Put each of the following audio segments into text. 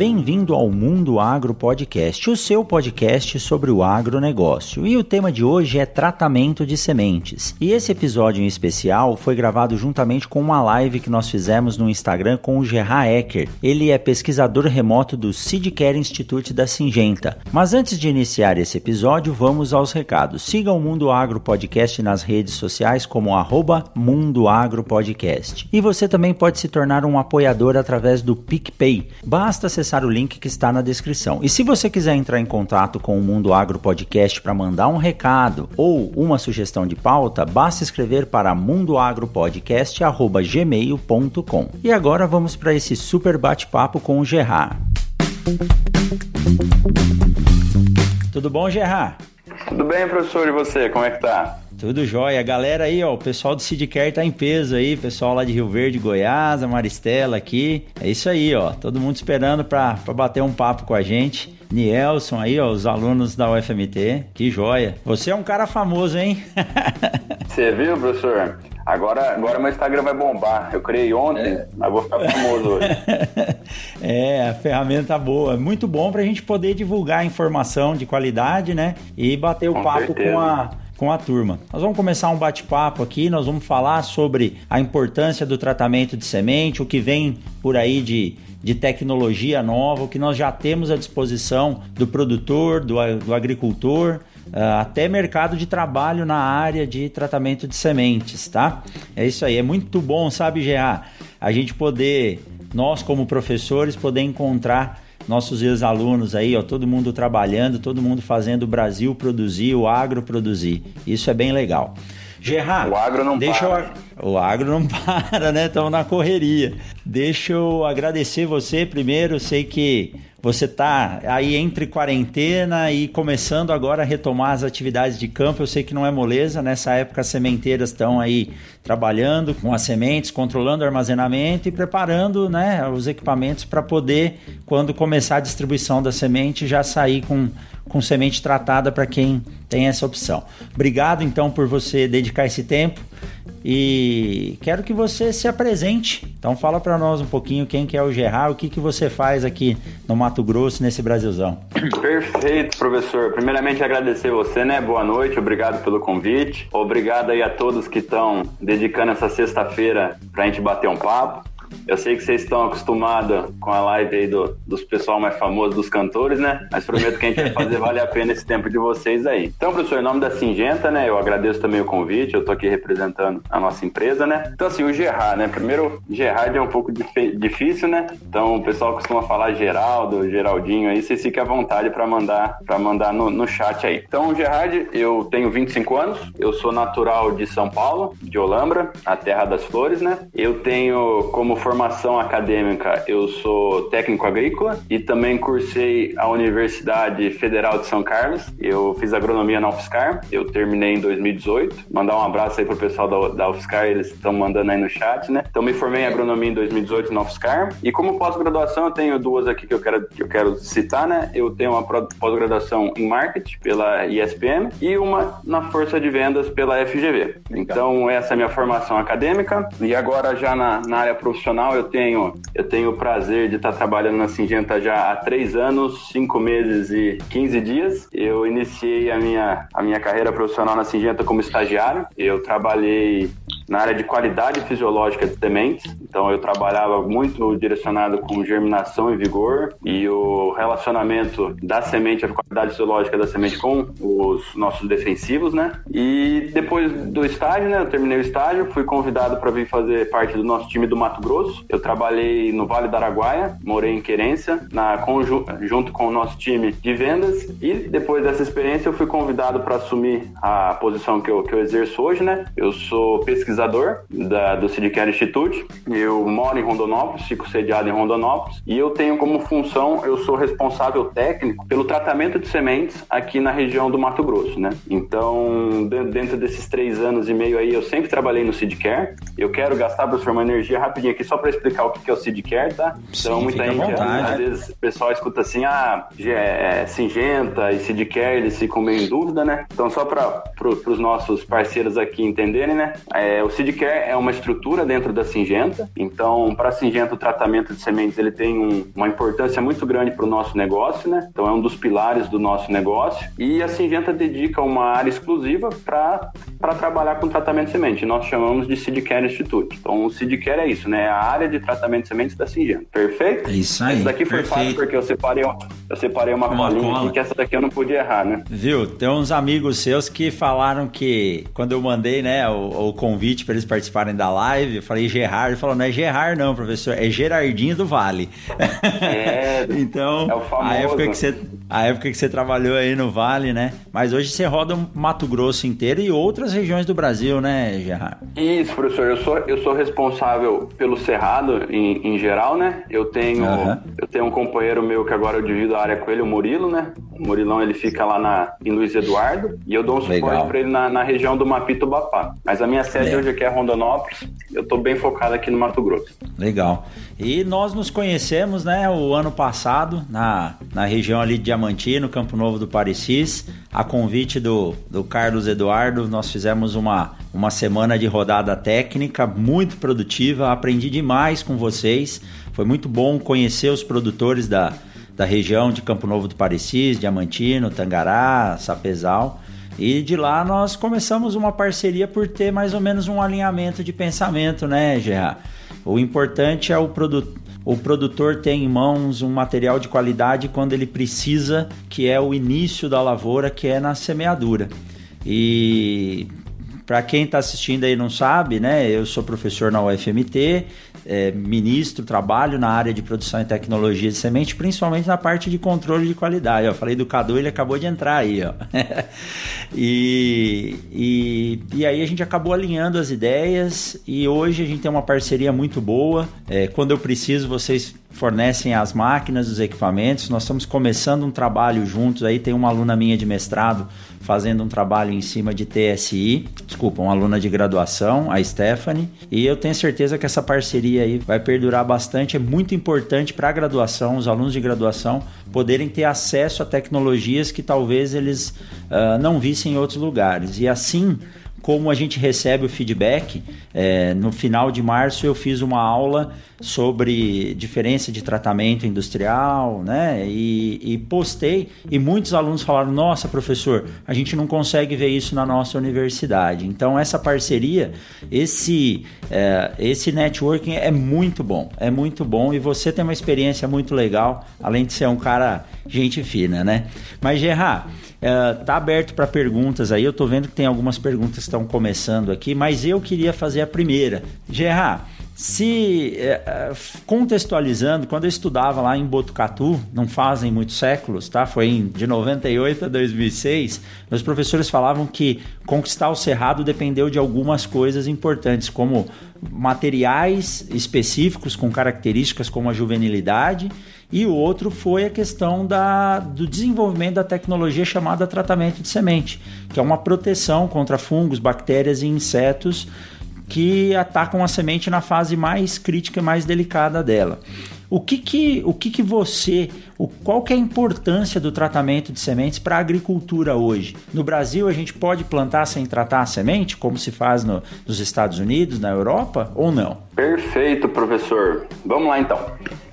Bem-vindo ao Mundo Agro Podcast, o seu podcast sobre o agronegócio. E o tema de hoje é tratamento de sementes. E esse episódio em especial foi gravado juntamente com uma live que nós fizemos no Instagram com o Gerard Ecker. Ele é pesquisador remoto do Seedcare Institute da Singenta. Mas antes de iniciar esse episódio, vamos aos recados. Siga o Mundo Agro Podcast nas redes sociais como arroba Mundo Agro Podcast. E você também pode se tornar um apoiador através do PicPay. Basta acessar acessar o link que está na descrição. E se você quiser entrar em contato com o Mundo Agro Podcast para mandar um recado ou uma sugestão de pauta, basta escrever para mundoagropodcast@gmail.com. E agora vamos para esse super bate-papo com o Gerard. Tudo bom, Gerard? Tudo bem, professor, e você? Como é que tá? Tudo jóia. Galera aí, ó, o pessoal do Seedcare tá em peso aí, pessoal lá de Rio Verde, Goiás, a Maristela aqui. É isso aí, ó. Todo mundo esperando pra, pra bater um papo com a gente. Nielson aí, ó, os alunos da UFMT. Que joia. Você é um cara famoso, hein? Você viu, professor? Agora, agora meu Instagram vai bombar. Eu criei ontem, é. mas vou ficar famoso hoje. é, a ferramenta boa. Muito bom pra gente poder divulgar informação de qualidade, né? E bater o com papo certeza. com a com a turma. Nós vamos começar um bate-papo aqui, nós vamos falar sobre a importância do tratamento de semente, o que vem por aí de, de tecnologia nova, o que nós já temos à disposição do produtor, do, do agricultor, uh, até mercado de trabalho na área de tratamento de sementes, tá? É isso aí, é muito bom, sabe, GA, a gente poder, nós como professores, poder encontrar nossos ex-alunos aí, ó, todo mundo trabalhando, todo mundo fazendo o Brasil produzir, o agro produzir. Isso é bem legal. Gerard, o agro não deixa para. Eu, o agro não para, né? Estamos na correria. Deixa eu agradecer você primeiro. Sei que você está aí entre quarentena e começando agora a retomar as atividades de campo. Eu sei que não é moleza, nessa época as sementeiras estão aí trabalhando com as sementes, controlando o armazenamento e preparando né, os equipamentos para poder, quando começar a distribuição da semente, já sair com, com semente tratada para quem tem essa opção. Obrigado então por você dedicar esse tempo e quero que você se apresente. Então fala para nós um pouquinho quem que é o Gerard, o que, que você faz aqui no Mato Grosso, nesse Brasilzão. Perfeito, professor. Primeiramente agradecer você, né? Boa noite, obrigado pelo convite. Obrigado aí a todos que estão dedicando essa sexta-feira para a gente bater um papo. Eu sei que vocês estão acostumados com a live aí do, dos pessoal mais famosos, dos cantores, né? Mas prometo que a gente vai fazer vale a pena esse tempo de vocês aí. Então, professor, em nome da Singenta, né? Eu agradeço também o convite, eu tô aqui representando a nossa empresa, né? Então, assim, o Gerard, né? Primeiro, Gerard é um pouco difícil, né? Então, o pessoal costuma falar Geraldo, Geraldinho aí, vocês fiquem à vontade para mandar para mandar no, no chat aí. Então, Gerard, eu tenho 25 anos, eu sou natural de São Paulo, de Olambra, a terra das flores, né? Eu tenho como formação acadêmica, eu sou técnico agrícola e também cursei a Universidade Federal de São Carlos. Eu fiz agronomia na UFSCar, eu terminei em 2018. Mandar um abraço aí pro pessoal da, da UFSCar, eles estão mandando aí no chat, né? Então me formei em agronomia em 2018 na UFSCar. E como pós-graduação, eu tenho duas aqui que eu quero, que eu quero citar, né? Eu tenho uma pós-graduação em marketing pela ISPM e uma na força de vendas pela FGV. Então essa é a minha formação acadêmica. E agora já na, na área profissional profissional, eu tenho, eu tenho o prazer de estar trabalhando na Singenta já há três anos, cinco meses e 15 dias. Eu iniciei a minha, a minha carreira profissional na Singenta como estagiário. Eu trabalhei na área de qualidade fisiológica de sementes. Então eu trabalhava muito direcionado com germinação e vigor e o relacionamento da semente, a qualidade fisiológica da semente com os nossos defensivos, né? E depois do estágio, né? Eu terminei o estágio, fui convidado para vir fazer parte do nosso time do Mato Grosso. Eu trabalhei no Vale do Araguaia, morei em Querência, na junto com o nosso time de vendas e depois dessa experiência eu fui convidado para assumir a posição que eu, que eu exerço hoje, né? Eu sou pesquisador pesquisador da, do Sidcare Institute. Eu moro em Rondonópolis, fico sediado em Rondonópolis e eu tenho como função, eu sou responsável técnico pelo tratamento de sementes aqui na região do Mato Grosso, né? Então, dentro desses três anos e meio aí, eu sempre trabalhei no Sidcare. Eu quero gastar, professor, uma energia rapidinho aqui só para explicar o que é o Sidcare, tá? Então, Sim, muita gente, às vezes, o pessoal escuta assim, ah, é, é Singenta e Sidcare, eles ficam meio em dúvida, né? Então, só para pro, os nossos parceiros aqui entenderem, né? É, o Sidcare é uma estrutura dentro da Singenta. Então, para a Singenta, o tratamento de sementes ele tem um, uma importância muito grande para o nosso negócio, né? Então, é um dos pilares do nosso negócio. E a Singenta dedica uma área exclusiva para trabalhar com tratamento de semente. Nós chamamos de Seedcare Institute. Então, o Seedcare é isso, né? É a área de tratamento de sementes da Singenta. Perfeito? É isso aí. Isso daqui foi perfeito. fácil porque eu separei, eu separei uma, uma colinha aqui que essa daqui eu não podia errar, né? Viu? Tem uns amigos seus que falaram que quando eu mandei, né, o, o convite para eles participarem da live, eu falei Gerard, ele falou, não é Gerard não, professor, é Gerardinho do Vale. É, então, é a época que você a época que você trabalhou aí no Vale, né? Mas hoje você roda o Mato Grosso inteiro e outras regiões do Brasil, né, Gerard? Isso, professor. Eu sou, eu sou responsável pelo Cerrado em, em geral, né? Eu tenho, uhum. eu tenho um companheiro meu que agora eu divido a área com ele, o Murilo, né? O Murilão ele fica lá na, em Luiz Eduardo e eu dou um suporte para ele na, na, região do Mapito Bapá. Mas a minha sede é. Hoje aqui é Rondonópolis. Eu tô bem focado aqui no Mato Grosso. Legal. E nós nos conhecemos, né, o ano passado na, na região ali de Diamantino, Campo Novo do Parecis. A convite do, do Carlos Eduardo, nós fizemos uma, uma semana de rodada técnica muito produtiva. Aprendi demais com vocês. Foi muito bom conhecer os produtores da, da região de Campo Novo do Parecis, Diamantino, Tangará, Sapezal. E de lá nós começamos uma parceria por ter mais ou menos um alinhamento de pensamento, né, Gerard? O importante é o produto o produtor tem em mãos um material de qualidade quando ele precisa, que é o início da lavoura, que é na semeadura. E para quem está assistindo aí não sabe, né? Eu sou professor na UFMT, é, ministro, trabalho na área de produção e tecnologia de semente, principalmente na parte de controle de qualidade. Eu falei do Cadu, ele acabou de entrar aí, ó. e, e, e, aí a gente acabou alinhando as ideias e hoje a gente tem uma parceria muito boa. É, quando eu preciso, vocês fornecem as máquinas, os equipamentos. Nós estamos começando um trabalho juntos. Aí tem uma aluna minha de mestrado fazendo um trabalho em cima de TSI, desculpa, uma aluna de graduação, a Stephanie. E eu tenho certeza que essa parceria aí vai perdurar bastante. É muito importante para a graduação, os alunos de graduação poderem ter acesso a tecnologias que talvez eles uh, não vissem em outros lugares. E assim como a gente recebe o feedback. É, no final de março eu fiz uma aula sobre diferença de tratamento industrial, né? E, e, postei e muitos alunos falaram: Nossa, professor, a gente não consegue ver isso na nossa universidade. Então essa parceria, esse é, esse networking é muito bom, é muito bom e você tem uma experiência muito legal, além de ser um cara gente fina, né? Mas Gerard Uh, tá aberto para perguntas aí. Eu tô vendo que tem algumas perguntas que estão começando aqui, mas eu queria fazer a primeira. Gerard, se uh, contextualizando, quando eu estudava lá em Botucatu, não fazem muitos séculos, tá? Foi em, de 98 a 2006, meus professores falavam que conquistar o cerrado dependeu de algumas coisas importantes, como materiais específicos com características como a juvenilidade e o outro foi a questão da, do desenvolvimento da tecnologia chamada tratamento de semente, que é uma proteção contra fungos, bactérias e insetos que atacam a semente na fase mais crítica e mais delicada dela. O que que, o que, que você, o, qual que é a importância do tratamento de sementes para a agricultura hoje? No Brasil a gente pode plantar sem tratar a semente, como se faz no, nos Estados Unidos, na Europa, ou não? Perfeito, professor. Vamos lá então.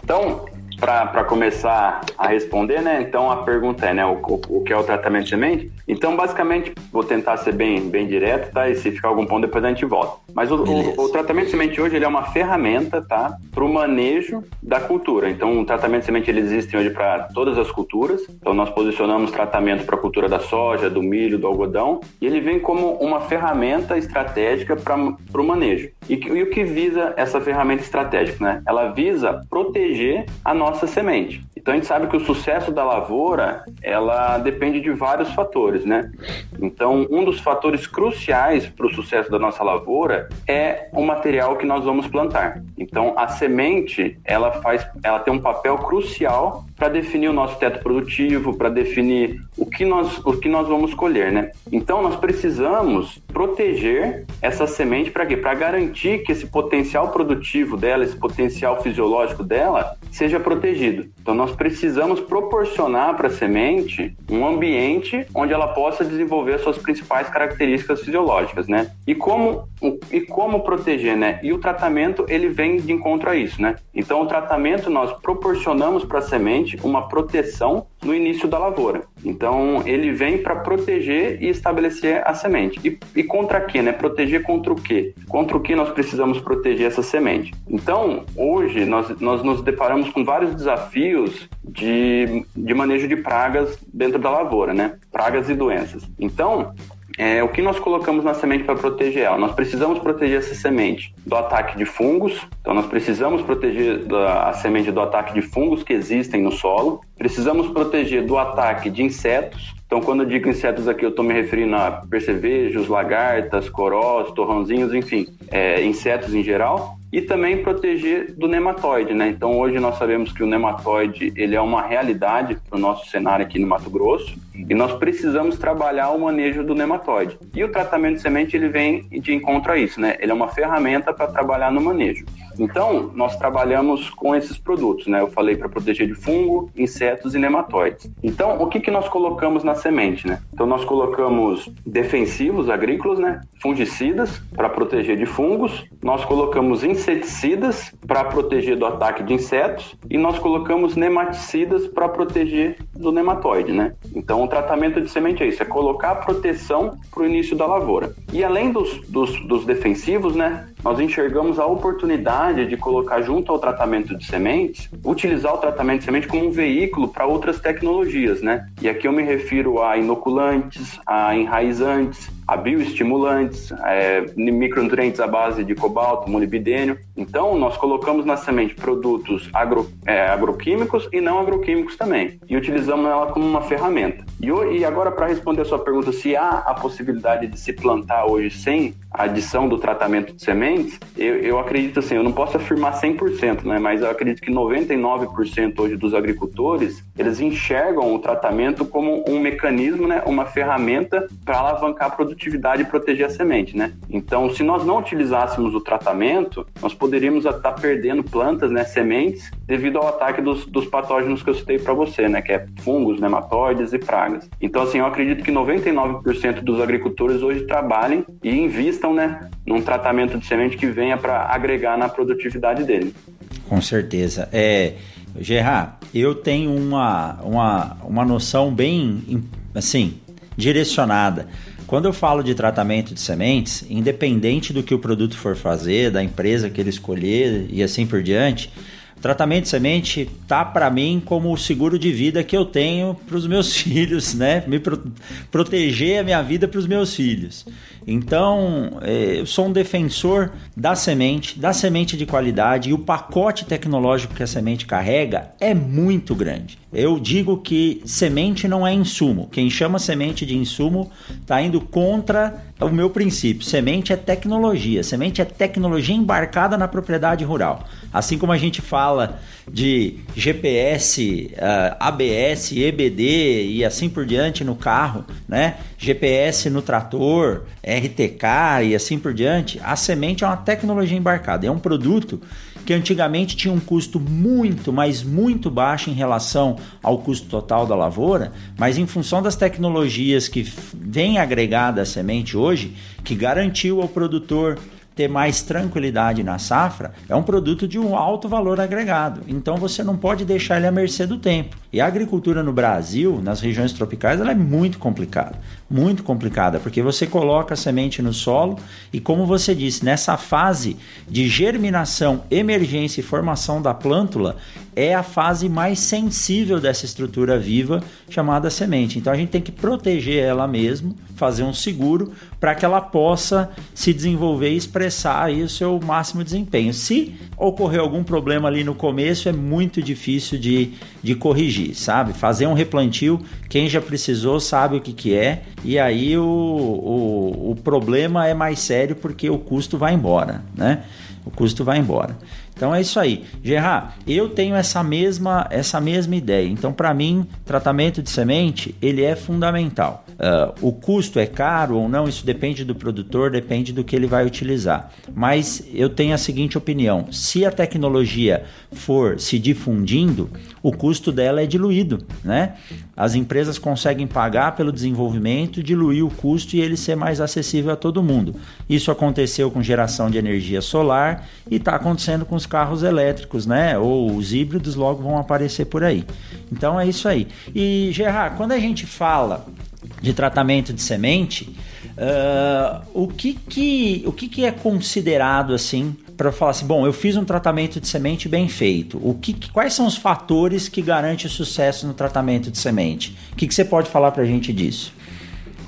Então, para começar a responder, né? Então a pergunta é, né? O, o, que é o tratamento de semente? Então, basicamente, vou tentar ser bem, bem direto, tá? E se ficar algum ponto, depois a gente volta. Mas o, o, o tratamento de semente hoje ele é uma ferramenta, tá? Para o manejo da cultura. Então, o tratamento de semente ele existe hoje para todas as culturas. Então, nós posicionamos tratamento para a cultura da soja, do milho, do algodão. E ele vem como uma ferramenta estratégica para o manejo. E, e o que visa essa ferramenta estratégica, né? Ela visa proteger a nossa nossa semente. Então a gente sabe que o sucesso da lavoura, ela depende de vários fatores, né? Então, um dos fatores cruciais para o sucesso da nossa lavoura é o material que nós vamos plantar. Então, a semente, ela faz, ela tem um papel crucial para definir o nosso teto produtivo, para definir o que nós o que nós vamos colher, né? Então, nós precisamos proteger essa semente para quê? Para garantir que esse potencial produtivo dela, esse potencial fisiológico dela, seja protegido. Então, nós precisamos proporcionar para a semente um ambiente onde ela possa desenvolver suas principais características fisiológicas, né? E como e como proteger, né? E o tratamento ele vem de encontro a isso, né? Então, o tratamento nós proporcionamos para a semente uma proteção no início da lavoura. Então, ele vem para proteger e estabelecer a semente. E, e contra quê, né? Proteger contra o quê? Contra o que nós precisamos proteger essa semente? Então, hoje nós, nós nos deparamos com vários desafios de, de manejo de pragas dentro da lavoura, né? Pragas e doenças. Então, é, o que nós colocamos na semente para proteger ela? Nós precisamos proteger essa semente do ataque de fungos, então nós precisamos proteger a semente do ataque de fungos que existem no solo, precisamos proteger do ataque de insetos, então, quando eu digo insetos aqui, eu estou me referindo a percevejos, lagartas, corós, torrãozinhos, enfim, é, insetos em geral e também proteger do nematóide, né? Então hoje nós sabemos que o nematóide ele é uma realidade para o nosso cenário aqui no Mato Grosso e nós precisamos trabalhar o manejo do nematóide. E o tratamento de semente ele vem de encontro a isso, né? Ele é uma ferramenta para trabalhar no manejo. Então, nós trabalhamos com esses produtos, né? Eu falei para proteger de fungo, insetos e nematóides. Então, o que, que nós colocamos na semente, né? Então, nós colocamos defensivos agrícolas, né? Fungicidas para proteger de fungos, nós colocamos inseticidas para proteger do ataque de insetos e nós colocamos nematicidas para proteger do nematóide, né? Então, o tratamento de semente é isso, é colocar proteção para o início da lavoura. E além dos, dos, dos defensivos, né? Nós enxergamos a oportunidade de colocar junto ao tratamento de sementes, utilizar o tratamento de semente como um veículo para outras tecnologias, né? E aqui eu me refiro a inoculantes, a enraizantes, a bioestimulantes, é, micronutrientes à base de cobalto, molibdênio. Então, nós colocamos na semente produtos agro, é, agroquímicos e não agroquímicos também, e utilizamos ela como uma ferramenta. E, e agora, para responder a sua pergunta, se há a possibilidade de se plantar hoje sem adição do tratamento de sementes, eu, eu acredito assim, eu não posso afirmar 100%, né, mas eu acredito que 99% hoje dos agricultores, eles enxergam o tratamento como um mecanismo, né, uma ferramenta para alavancar a produtividade e proteger a semente, né? Então, se nós não utilizássemos o tratamento, nós poderíamos estar perdendo plantas, né, sementes, devido ao ataque dos, dos patógenos que eu citei para você, né, que é fungos, nematóides e pragas. Então, assim, eu acredito que 99% dos agricultores hoje trabalhem e invistam, né, num tratamento de semente que venha para agregar na produtividade dele. Com certeza. É, Gerard, eu tenho uma, uma, uma noção bem, assim, direcionada quando eu falo de tratamento de sementes, independente do que o produto for fazer, da empresa que ele escolher e assim por diante, tratamento de semente tá para mim como o seguro de vida que eu tenho para os meus filhos, né? Me pro proteger a minha vida para os meus filhos. Então, é, eu sou um defensor da semente, da semente de qualidade e o pacote tecnológico que a semente carrega é muito grande. Eu digo que semente não é insumo. Quem chama semente de insumo está indo contra o meu princípio. Semente é tecnologia. Semente é tecnologia embarcada na propriedade rural. Assim como a gente fala de GPS, ABS, EBD e assim por diante no carro, né? GPS no trator, RTK e assim por diante, a semente é uma tecnologia embarcada, é um produto que antigamente tinha um custo muito, mas muito baixo em relação ao custo total da lavoura, mas em função das tecnologias que vem agregada à semente hoje, que garantiu ao produtor ter mais tranquilidade na safra, é um produto de um alto valor agregado. Então você não pode deixar ele à mercê do tempo. E a agricultura no Brasil, nas regiões tropicais, ela é muito complicada. Muito complicada, porque você coloca a semente no solo e, como você disse, nessa fase de germinação, emergência e formação da plântula, é a fase mais sensível dessa estrutura viva chamada semente. Então a gente tem que proteger ela mesmo, fazer um seguro para que ela possa se desenvolver e expressar aí o seu máximo desempenho. Se ocorrer algum problema ali no começo, é muito difícil de, de corrigir, sabe? Fazer um replantio, quem já precisou sabe o que, que é, e aí o, o, o problema é mais sério porque o custo vai embora, né? O custo vai embora. Então é isso aí. Gerard, eu tenho essa mesma, essa mesma ideia. Então, para mim, tratamento de semente, ele é fundamental. Uh, o custo é caro ou não, isso depende do produtor, depende do que ele vai utilizar. Mas eu tenho a seguinte opinião: se a tecnologia for se difundindo, o custo dela é diluído, né? As empresas conseguem pagar pelo desenvolvimento, diluir o custo e ele ser mais acessível a todo mundo. Isso aconteceu com geração de energia solar e está acontecendo com os carros elétricos, né? Ou os híbridos logo vão aparecer por aí. Então é isso aí. E Gerard, quando a gente fala de tratamento de semente, uh, o, que, que, o que, que é considerado assim para falar assim, bom, eu fiz um tratamento de semente bem feito. O que, quais são os fatores que garantem o sucesso no tratamento de semente? O que, que você pode falar para a gente disso?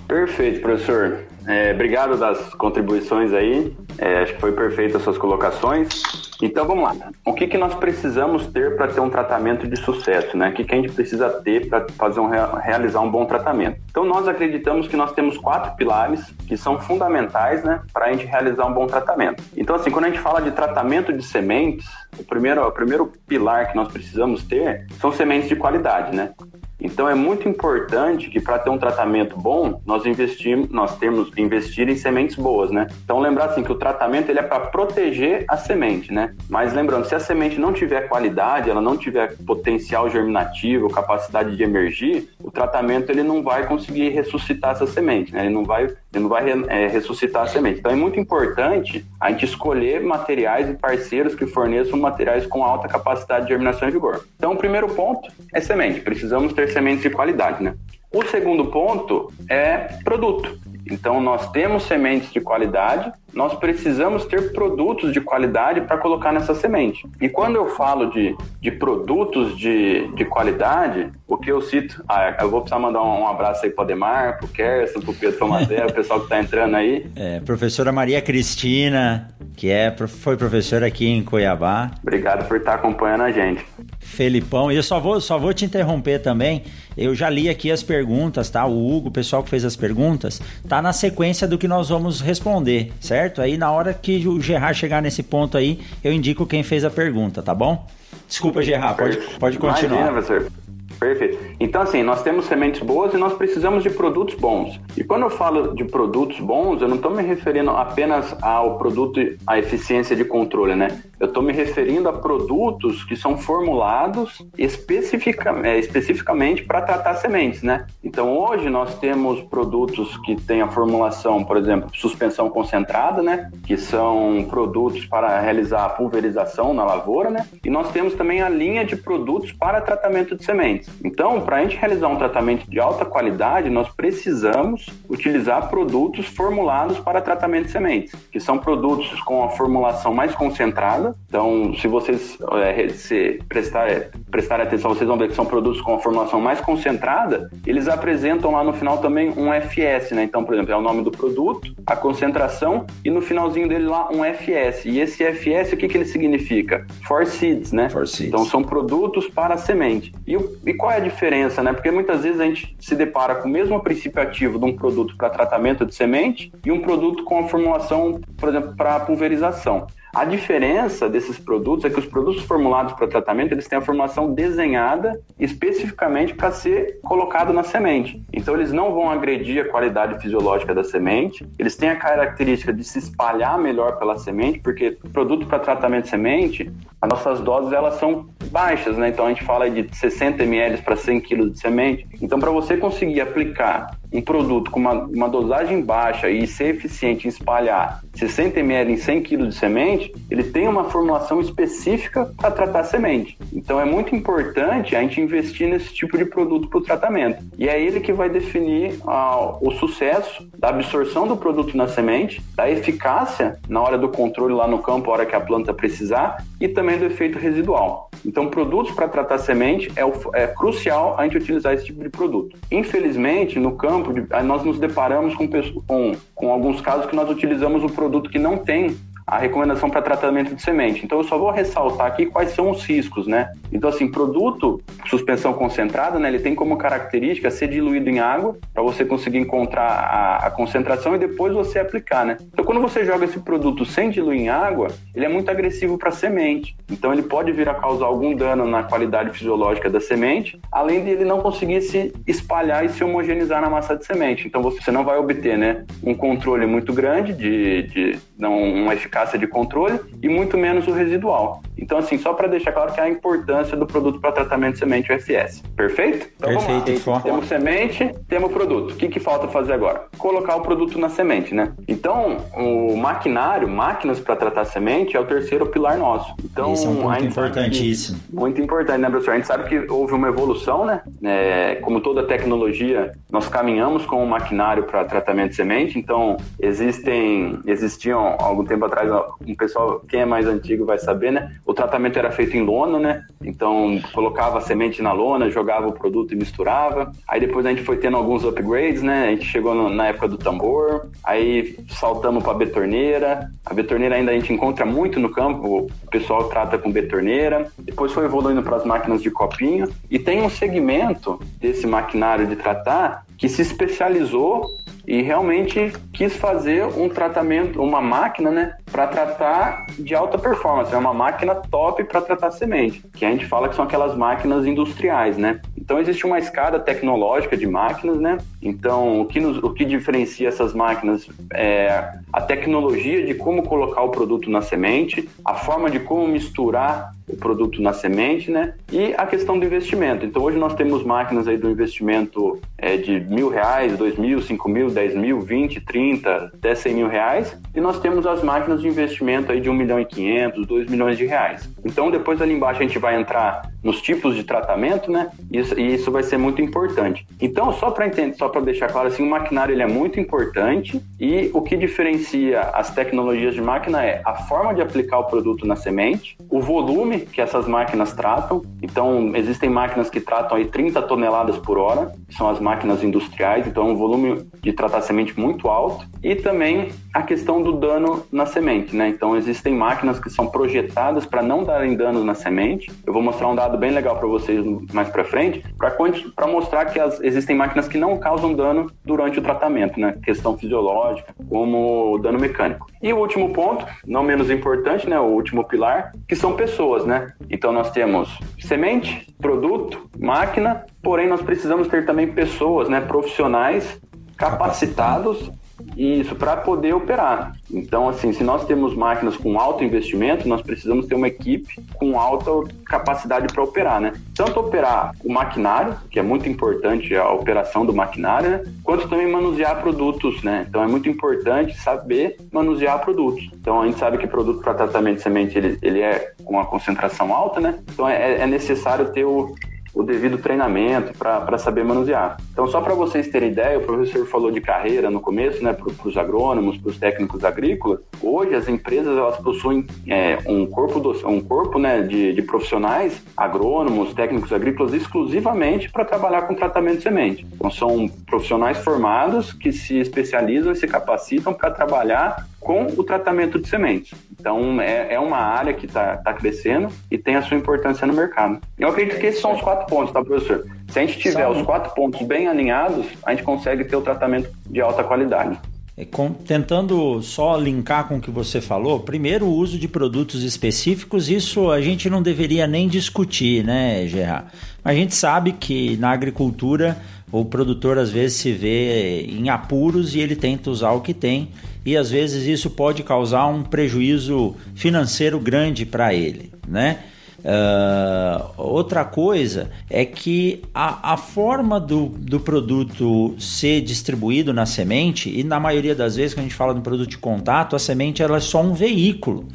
Perfeito, professor. É, obrigado das contribuições aí. É, acho que foi perfeito as suas colocações. Então vamos lá. O que, que nós precisamos ter para ter um tratamento de sucesso, né? O que, que a gente precisa ter para fazer um, realizar um bom tratamento? Então nós acreditamos que nós temos quatro pilares que são fundamentais, né, para a gente realizar um bom tratamento. Então assim, quando a gente fala de tratamento de sementes, o primeiro, o primeiro pilar que nós precisamos ter são sementes de qualidade, né? Então é muito importante que para ter um tratamento bom, nós investimos, nós temos que investir em sementes boas, né? Então lembrar assim que o tratamento ele é para proteger a semente, né? Mas lembrando, se a semente não tiver qualidade, ela não tiver potencial germinativo, capacidade de emergir, o tratamento ele não vai conseguir ressuscitar essa semente, né? Ele não vai, ele não vai é, ressuscitar a semente. Então é muito importante a gente escolher materiais e parceiros que forneçam materiais com alta capacidade de germinação e vigor. Então o primeiro ponto é semente. Precisamos ter sementes de qualidade, né? O segundo ponto é produto. Então, nós temos sementes de qualidade, nós precisamos ter produtos de qualidade para colocar nessa semente. E quando eu falo de, de produtos de, de qualidade, o que eu cito, ah, eu vou precisar mandar um, um abraço aí para o Ademar, para o Kerson, para o Pedro Tomazé, o pessoal que está entrando aí. É, professora Maria Cristina, que é, foi professora aqui em Cuiabá. Obrigado por estar acompanhando a gente. Felipão, e eu só vou, só vou te interromper também. Eu já li aqui as perguntas, tá? O Hugo, o pessoal que fez as perguntas, tá na sequência do que nós vamos responder, certo? Aí na hora que o Gerard chegar nesse ponto aí, eu indico quem fez a pergunta, tá bom? Desculpa, Gerard, pode, pode continuar. Imagina, professor. Perfeito. Então, assim, nós temos sementes boas e nós precisamos de produtos bons. E quando eu falo de produtos bons, eu não estou me referindo apenas ao produto, à eficiência de controle, né? Eu estou me referindo a produtos que são formulados especifica, é, especificamente para tratar sementes, né? Então, hoje nós temos produtos que têm a formulação, por exemplo, suspensão concentrada, né? Que são produtos para realizar a pulverização na lavoura, né? E nós temos também a linha de produtos para tratamento de sementes. Então, para a gente realizar um tratamento de alta qualidade, nós precisamos utilizar produtos formulados para tratamento de sementes, que são produtos com a formulação mais concentrada. Então, se vocês é, se prestar, é, prestarem atenção, vocês vão ver que são produtos com a formulação mais concentrada. Eles apresentam lá no final também um FS, né? Então, por exemplo, é o nome do produto, a concentração e no finalzinho dele lá um FS. E esse FS, o que, que ele significa? For seeds, né? For seeds. Então, são produtos para semente. E, e qual é a diferença, né? Porque muitas vezes a gente se depara com o mesmo princípio ativo de um produto para tratamento de semente e um produto com a formulação, por exemplo, para pulverização. A diferença desses produtos é que os produtos formulados para tratamento eles têm a formulação desenhada especificamente para ser colocado na semente. Então eles não vão agredir a qualidade fisiológica da semente. Eles têm a característica de se espalhar melhor pela semente, porque produto para tratamento de semente, as nossas doses elas são baixas, né? Então a gente fala de 60 ml para 100 kg de semente. Então para você conseguir aplicar um produto com uma, uma, dosagem baixa e ser eficiente em espalhar 60 ml em 100 kg de semente, ele tem uma formulação específica para tratar semente. Então é muito importante a gente investir nesse tipo de produto para o tratamento. E é ele que vai definir ah, o sucesso da absorção do produto na semente, da eficácia na hora do controle lá no campo, a hora que a planta precisar, e também do efeito residual. Então, produtos para tratar semente é, o, é crucial a gente utilizar esse tipo de produto. Infelizmente, no campo nós nos deparamos com, com, com alguns casos que nós utilizamos o produto que não tem a recomendação para tratamento de semente. Então eu só vou ressaltar aqui quais são os riscos, né? Então assim, produto suspensão concentrada, né, ele tem como característica ser diluído em água para você conseguir encontrar a, a, concentração e depois você aplicar, né? Então quando você joga esse produto sem diluir em água, ele é muito agressivo para a semente. Então ele pode vir a causar algum dano na qualidade fisiológica da semente, além de ele não conseguir se espalhar e se homogeneizar na massa de semente. Então você não vai obter, né, um controle muito grande de, de não uma eficácia de controle e muito menos o residual. Então, assim, só para deixar claro que é a importância do produto para tratamento de semente UFS. Perfeito? Então, Perfeito. Vamos lá. Temos semente, temos produto. O que, que falta fazer agora? Colocar o produto na semente, né? Então, o maquinário, máquinas para tratar semente, é o terceiro pilar nosso. Então, Isso é um ponto importantíssimo. Que, muito importante, né, professor? A gente sabe que houve uma evolução, né? É, como toda tecnologia, nós caminhamos com o maquinário para tratamento de semente. Então, existem, existiam algum tempo atrás, um pessoal, quem é mais antigo vai saber, né? O tratamento era feito em lona, né? Então colocava a semente na lona, jogava o produto e misturava. Aí depois a gente foi tendo alguns upgrades, né? A gente chegou no, na época do tambor, aí saltamos para betorneira. A betorneira ainda a gente encontra muito no campo, o pessoal trata com betorneira. Depois foi evoluindo para as máquinas de copinho e tem um segmento desse maquinário de tratar que se especializou e realmente quis fazer um tratamento, uma máquina, né, para tratar de alta performance. É uma máquina top para tratar semente, que a gente fala que são aquelas máquinas industriais, né? Então existe uma escada tecnológica de máquinas, né? Então o que, nos, o que diferencia essas máquinas é a tecnologia de como colocar o produto na semente, a forma de como misturar o produto na semente, né? E a questão do investimento. Então hoje nós temos máquinas aí do investimento é, de mil reais, dois mil, cinco mil, dez mil, vinte, trinta, até cem mil reais. E nós temos as máquinas de investimento aí de um milhão e quinhentos, dois milhões de reais. Então depois ali embaixo a gente vai entrar nos tipos de tratamento, né? Isso, e isso vai ser muito importante. Então só para entender, só para deixar claro assim, o maquinário ele é muito importante e o que diferencia as tecnologias de máquina é a forma de aplicar o produto na semente, o volume que essas máquinas tratam. Então, existem máquinas que tratam aí 30 toneladas por hora, que são as máquinas industriais, então é um volume de tratar semente muito alto. E também a questão do dano na semente, né? Então, existem máquinas que são projetadas para não darem dano na semente. Eu vou mostrar um dado bem legal para vocês mais para frente, para mostrar que as, existem máquinas que não causam dano durante o tratamento, né? Questão fisiológica, como dano mecânico. E o último ponto, não menos importante, né? O último pilar, que são pessoas, né? Então, nós temos semente, produto, máquina, porém, nós precisamos ter também pessoas, né? Profissionais capacitados isso, para poder operar. Então, assim, se nós temos máquinas com alto investimento, nós precisamos ter uma equipe com alta capacidade para operar, né? Tanto operar o maquinário, que é muito importante a operação do maquinário, né? quanto também manusear produtos, né? Então, é muito importante saber manusear produtos. Então, a gente sabe que produto para tratamento de semente, ele, ele é com uma concentração alta, né? Então, é, é necessário ter o, o devido treinamento para saber manusear. Então, só para vocês terem ideia, o professor falou de carreira no começo, né, para os agrônomos, para os técnicos agrícolas. Hoje, as empresas elas possuem é, um corpo, do, um corpo né, de, de profissionais, agrônomos, técnicos agrícolas, exclusivamente para trabalhar com tratamento de semente. Então, são profissionais formados que se especializam e se capacitam para trabalhar com o tratamento de sementes. Então, é, é uma área que está tá crescendo e tem a sua importância no mercado. Eu acredito que esses são os quatro pontos, tá, professor? Se a gente tiver os quatro pontos bem alinhados, a gente consegue ter o tratamento de alta qualidade. É, com, tentando só linkar com o que você falou, primeiro o uso de produtos específicos, isso a gente não deveria nem discutir, né, Gerard? A gente sabe que na agricultura o produtor às vezes se vê em apuros e ele tenta usar o que tem e às vezes isso pode causar um prejuízo financeiro grande para ele, né? Uh, outra coisa é que a, a forma do, do produto ser distribuído na semente, e na maioria das vezes, quando a gente fala um produto de contato, a semente ela é só um veículo.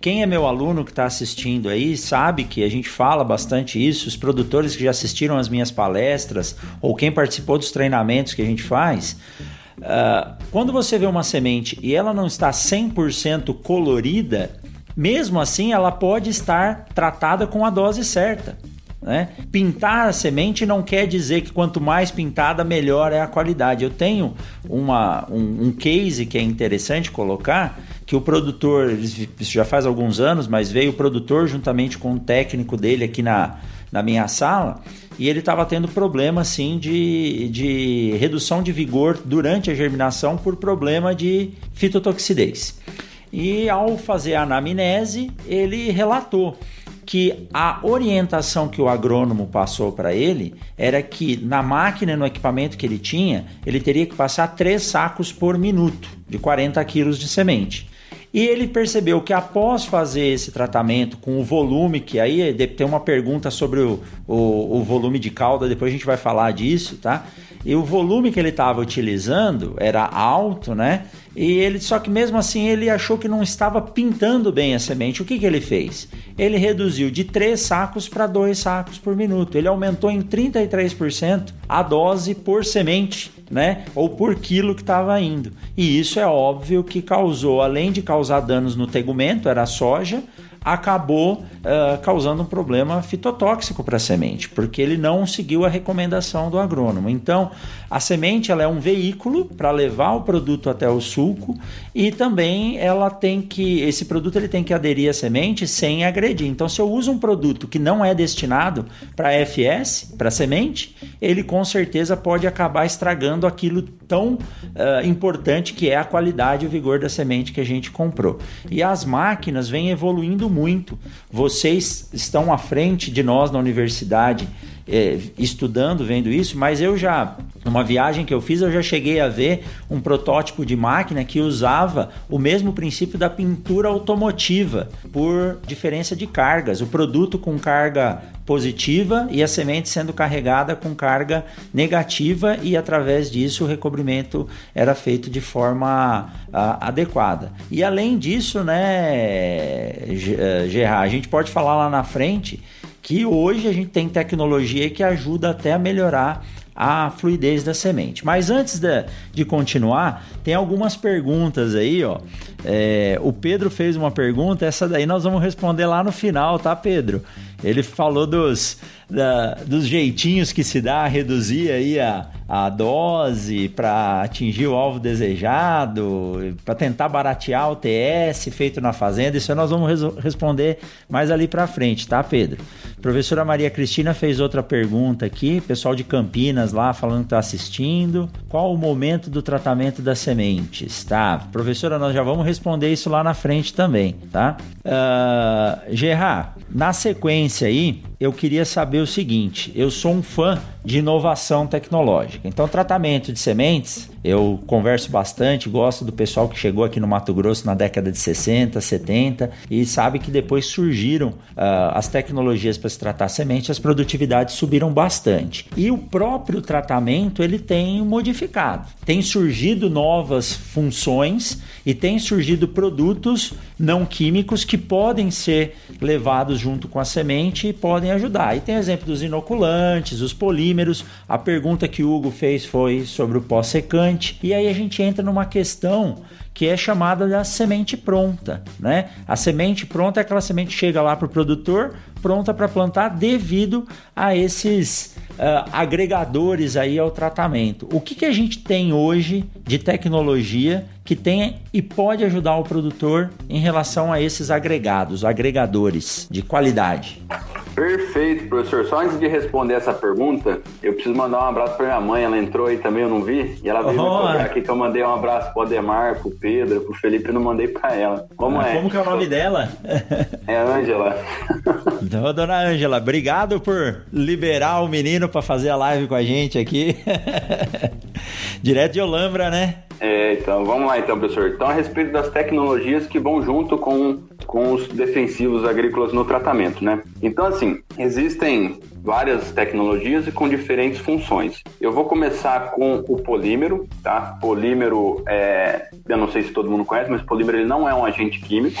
Quem é meu aluno que está assistindo aí sabe que a gente fala bastante isso, os produtores que já assistiram às minhas palestras ou quem participou dos treinamentos que a gente faz. Uh, quando você vê uma semente e ela não está 100% colorida, mesmo assim ela pode estar tratada com a dose certa. Né? Pintar a semente não quer dizer que quanto mais pintada, melhor é a qualidade. Eu tenho uma, um, um case que é interessante colocar, que o produtor, isso já faz alguns anos, mas veio o produtor juntamente com o técnico dele aqui na, na minha sala e ele estava tendo problema assim de, de redução de vigor durante a germinação por problema de fitotoxidez. E ao fazer a anamnese, ele relatou que a orientação que o agrônomo passou para ele era que na máquina, no equipamento que ele tinha, ele teria que passar três sacos por minuto de 40 quilos de semente. E ele percebeu que após fazer esse tratamento com o volume, que aí tem uma pergunta sobre o, o, o volume de calda, depois a gente vai falar disso, tá? E o volume que ele estava utilizando era alto, né? E ele, só que mesmo assim ele achou que não estava pintando bem a semente. O que, que ele fez? Ele reduziu de 3 sacos para 2 sacos por minuto. Ele aumentou em 33% a dose por semente, né? Ou por quilo que estava indo. E isso é óbvio que causou, além de causar danos no tegumento, era soja, acabou uh, causando um problema fitotóxico para a semente, porque ele não seguiu a recomendação do agrônomo. Então, a semente ela é um veículo para levar o produto até o sulco e também ela tem que esse produto ele tem que aderir à semente sem agredir. Então, se eu uso um produto que não é destinado para FS, para semente, ele com certeza pode acabar estragando aquilo tão uh, importante que é a qualidade e o vigor da semente que a gente comprou. E as máquinas vêm evoluindo muito. Vocês estão à frente de nós na universidade é, estudando, vendo isso, mas eu já, numa viagem que eu fiz, eu já cheguei a ver um protótipo de máquina que usava o mesmo princípio da pintura automotiva por diferença de cargas. O produto com carga positiva e a semente sendo carregada com carga negativa e através disso o recobrimento era feito de forma a, adequada. E além disso, né, Gerard, a gente pode falar lá na frente que hoje a gente tem tecnologia que ajuda até a melhorar a fluidez da semente. Mas antes de, de continuar, tem algumas perguntas aí, ó. É, o Pedro fez uma pergunta, essa daí nós vamos responder lá no final, tá, Pedro? Ele falou dos, da, dos jeitinhos que se dá a reduzir aí a, a dose para atingir o alvo desejado, para tentar baratear o TS feito na fazenda. Isso nós vamos responder mais ali para frente, tá, Pedro? professora Maria Cristina fez outra pergunta aqui, pessoal de Campinas lá falando que está assistindo. Qual o momento do tratamento das sementes? Tá, professora, nós já vamos responder isso lá na frente também, tá? Uh, Gerard, na sequência aí, eu queria saber o seguinte: eu sou um fã de inovação tecnológica. Então, tratamento de sementes, eu converso bastante, gosto do pessoal que chegou aqui no Mato Grosso na década de 60, 70 e sabe que depois surgiram uh, as tecnologias para se tratar semente, as produtividades subiram bastante. E o próprio tratamento ele tem modificado. Tem surgido novas funções e tem surgido produtos não químicos que podem ser levados junto com a semente e podem ajudar. E tem exemplo dos inoculantes, os polímeros. A pergunta que o Hugo fez foi sobre o pós-secante. E aí a gente entra numa questão que é chamada da semente pronta, né? A semente pronta é aquela semente que chega lá para o produtor pronta para plantar devido a esses uh, agregadores aí ao tratamento. O que, que a gente tem hoje de tecnologia que tem e pode ajudar o produtor em relação a esses agregados, agregadores de qualidade? Perfeito, professor. Só antes de responder essa pergunta, eu preciso mandar um abraço para minha mãe. Ela entrou aí também, eu não vi. E ela veio oh, me aqui que eu mandei um abraço pro Ademar, pro Pedro, pro Felipe, eu não mandei para ela. Como ah, é? Como que é o nome dela? É Ângela. Então, dona Ângela, obrigado por liberar o menino para fazer a live com a gente aqui. Direto de Olambra, né? É, então, vamos lá então, professor. Então, a respeito das tecnologias que vão junto com, com os defensivos agrícolas no tratamento, né? Então, assim, existem várias tecnologias e com diferentes funções. Eu vou começar com o polímero, tá? Polímero, é, eu não sei se todo mundo conhece, mas polímero ele não é um agente químico,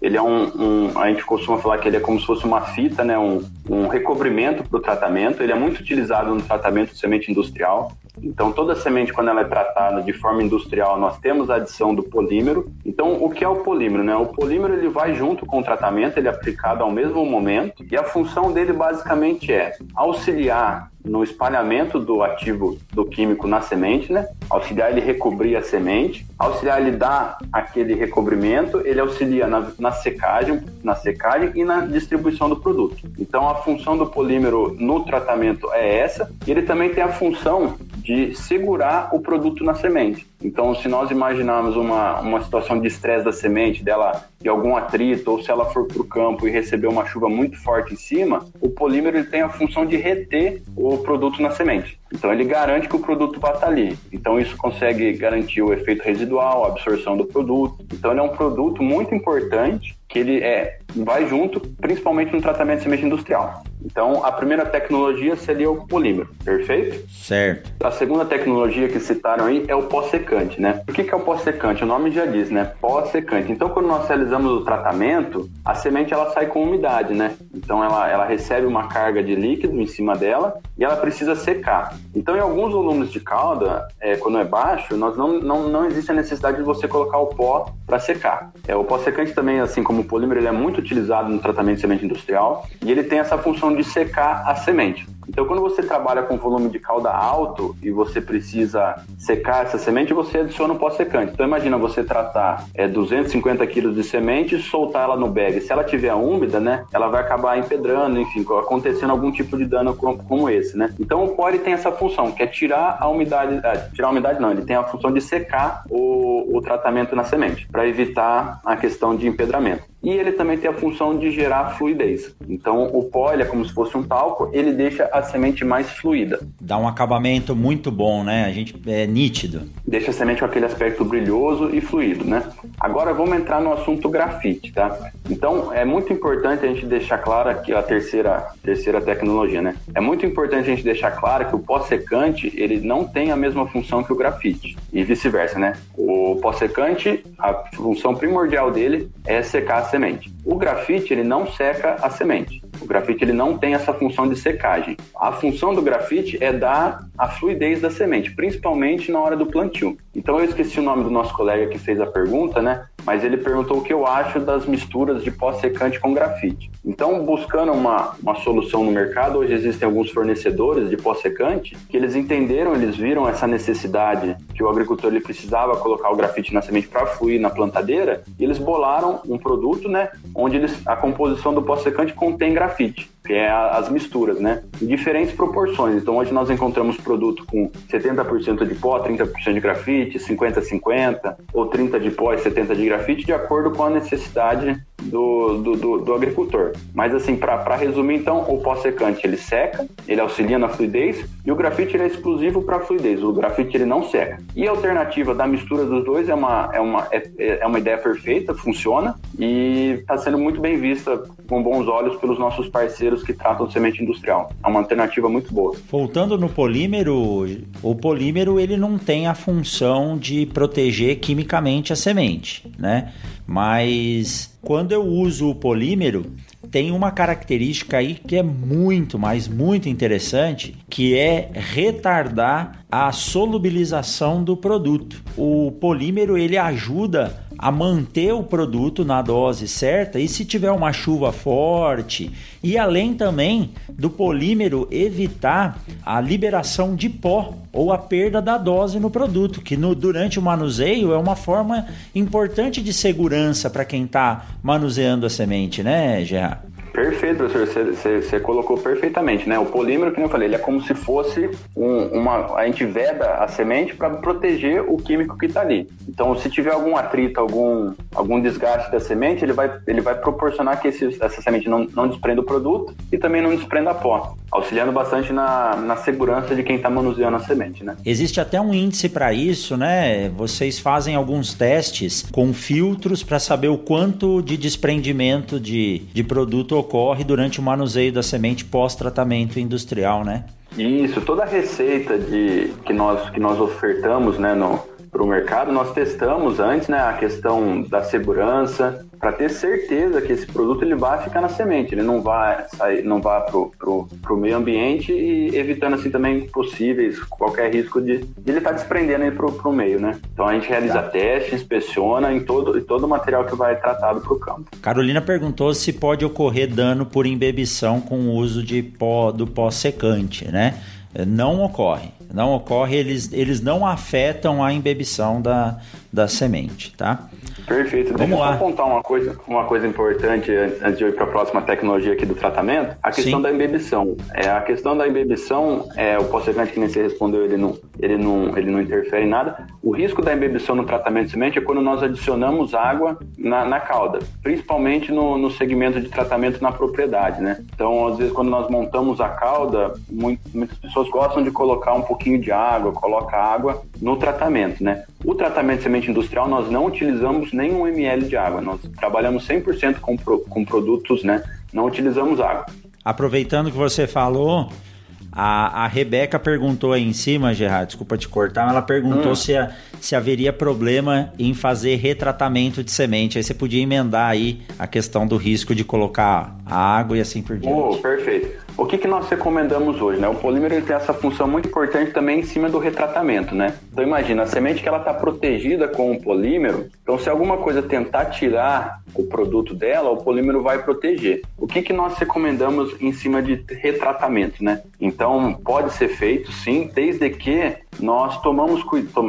ele é um, um, a gente costuma falar que ele é como se fosse uma fita, né, um, um recobrimento para o tratamento. Ele é muito utilizado no tratamento de semente industrial. Então, toda semente, quando ela é tratada de forma industrial, nós temos a adição do polímero. Então, o que é o polímero? Né? O polímero ele vai junto com o tratamento, ele é aplicado ao mesmo momento, e a função dele basicamente é auxiliar no espalhamento do ativo do químico na semente, né? Auxiliar ele recobrir a semente, auxiliar ele dar aquele recobrimento, ele auxilia na, na secagem, na secagem e na distribuição do produto. Então a função do polímero no tratamento é essa. E ele também tem a função de segurar o produto na semente. Então, se nós imaginarmos uma, uma situação de estresse da semente, dela de algum atrito, ou se ela for para o campo e receber uma chuva muito forte em cima, o polímero ele tem a função de reter o produto na semente. Então, ele garante que o produto vai estar ali. Então, isso consegue garantir o efeito residual, a absorção do produto. Então, ele é um produto muito importante que ele é, vai junto, principalmente no tratamento de semente industrial. Então, a primeira tecnologia seria o polímero, perfeito? Certo. A segunda tecnologia que citaram aí é o pós-secante, né? O que é o pós-secante? O nome já diz, né? Pós-secante. Então, quando nós realizamos o tratamento, a semente ela sai com umidade, né? Então, ela, ela recebe uma carga de líquido em cima dela e ela precisa secar. Então, em alguns volumes de calda, é, quando é baixo, nós não, não, não existe a necessidade de você colocar o pó para secar. É, o pós-secante também, assim como o polímero, ele é muito utilizado no tratamento de semente industrial e ele tem essa função de secar a semente. Então, quando você trabalha com volume de calda alto e você precisa secar essa semente, você adiciona um pós-secante. Então, imagina você tratar é, 250 quilos de semente e soltar ela no bag. Se ela tiver úmida, né, ela vai acabar empedrando, enfim, acontecendo algum tipo de dano como esse, né? Então, o core tem essa função, que é tirar a umidade, é, tirar a umidade não, ele tem a função de secar o, o tratamento na semente, para evitar a questão de empedramento e ele também tem a função de gerar fluidez. Então, o pó é como se fosse um talco, ele deixa a semente mais fluida. Dá um acabamento muito bom, né? A gente é nítido. Deixa a semente com aquele aspecto brilhoso e fluido, né? Agora vamos entrar no assunto grafite, tá? Então, é muito importante a gente deixar claro aqui a terceira, terceira tecnologia, né? É muito importante a gente deixar claro que o pó secante, ele não tem a mesma função que o grafite e vice-versa, né? O pó secante, a função primordial dele é secar a semente. O grafite ele não seca a semente. O grafite ele não tem essa função de secagem. A função do grafite é dar a fluidez da semente, principalmente na hora do plantio. Então eu esqueci o nome do nosso colega que fez a pergunta, né? Mas ele perguntou o que eu acho das misturas de pó secante com grafite. Então, buscando uma, uma solução no mercado, hoje existem alguns fornecedores de pó secante que eles entenderam, eles viram essa necessidade que o agricultor ele precisava colocar o grafite na semente para fluir na plantadeira, e eles bolaram um produto, né, onde eles, a composição do pó secante contém grafite que é as misturas, né? Em diferentes proporções. Então hoje nós encontramos produto com 70% de pó, 30% de grafite, 50-50, ou 30% de pó e 70% de grafite, de acordo com a necessidade do, do, do, do agricultor. Mas assim, para resumir então, o pó secante ele seca, ele auxilia na fluidez, e o grafite ele é exclusivo para fluidez, o grafite ele não seca. E a alternativa da mistura dos dois é uma, é uma, é, é uma ideia perfeita, funciona, e está sendo muito bem vista com bons olhos pelos nossos parceiros que tratam semente industrial. É uma alternativa muito boa. Voltando no polímero, o polímero ele não tem a função de proteger quimicamente a semente, né? Mas quando eu uso o polímero, tem uma característica aí que é muito, mas muito interessante, que é retardar a solubilização do produto. O polímero ele ajuda a manter o produto na dose certa e se tiver uma chuva forte e além também do polímero evitar a liberação de pó ou a perda da dose no produto, que no, durante o manuseio é uma forma importante de segurança para quem está manuseando a semente, né, Gerard? Perfeito, professor. Você, colocou perfeitamente, né? O polímero, que eu falei, ele é como se fosse um, uma. A gente veda a semente para proteger o químico que está ali. Então, se tiver algum atrito, algum, algum desgaste da semente, ele vai, ele vai proporcionar que esse, essa semente não, não desprenda o produto e também não desprenda pó, auxiliando bastante na, na segurança de quem está manuseando a semente, né? Existe até um índice para isso, né? Vocês fazem alguns testes com filtros para saber o quanto de desprendimento de, de produto ocorre durante o manuseio da semente pós-tratamento industrial, né? Isso, toda a receita de, que, nós, que nós ofertamos né, no, o mercado, nós testamos antes né, a questão da segurança, para ter certeza que esse produto ele vai ficar na semente, ele não vai sair, não vai pro, pro, pro meio ambiente e evitando assim também possíveis qualquer risco de, de ele estar tá desprendendo aí pro, pro meio, né? Então a gente realiza tá. teste, inspeciona em todo, em todo o material que vai tratado para o campo. Carolina perguntou se pode ocorrer dano por embebição com o uso de pó do pó secante, né? Não ocorre. Não ocorre, eles, eles não afetam a embebição da, da semente, tá? Perfeito. Vamos Deixa eu lá. só contar uma coisa, uma coisa importante antes de eu ir para a próxima tecnologia aqui do tratamento. A questão Sim. da embebição. É, a questão da embebição, é, o pós-secante que nem você respondeu, ele não, ele, não, ele não interfere em nada. O risco da embebição no tratamento de semente é quando nós adicionamos água na, na cauda, principalmente no, no segmento de tratamento na propriedade, né? Então, às vezes, quando nós montamos a cauda, muito, muitas pessoas gostam de colocar um pouquinho de água, coloca água no tratamento, né? O tratamento de semente industrial, nós não utilizamos nenhum ml de água. Nós trabalhamos 100% com, com produtos, né? Não utilizamos água. Aproveitando que você falou, a, a Rebeca perguntou aí em cima, Gerard, desculpa te cortar, ela perguntou hum. se, a, se haveria problema em fazer retratamento de semente. Aí você podia emendar aí a questão do risco de colocar água e assim por diante. Oh, perfeito. O que, que nós recomendamos hoje? Né? O polímero ele tem essa função muito importante também em cima do retratamento. Né? Então imagina, a semente que ela está protegida com o polímero, então se alguma coisa tentar tirar o produto dela, o polímero vai proteger. O que, que nós recomendamos em cima de retratamento? Né? Então pode ser feito sim, desde que nós tomamos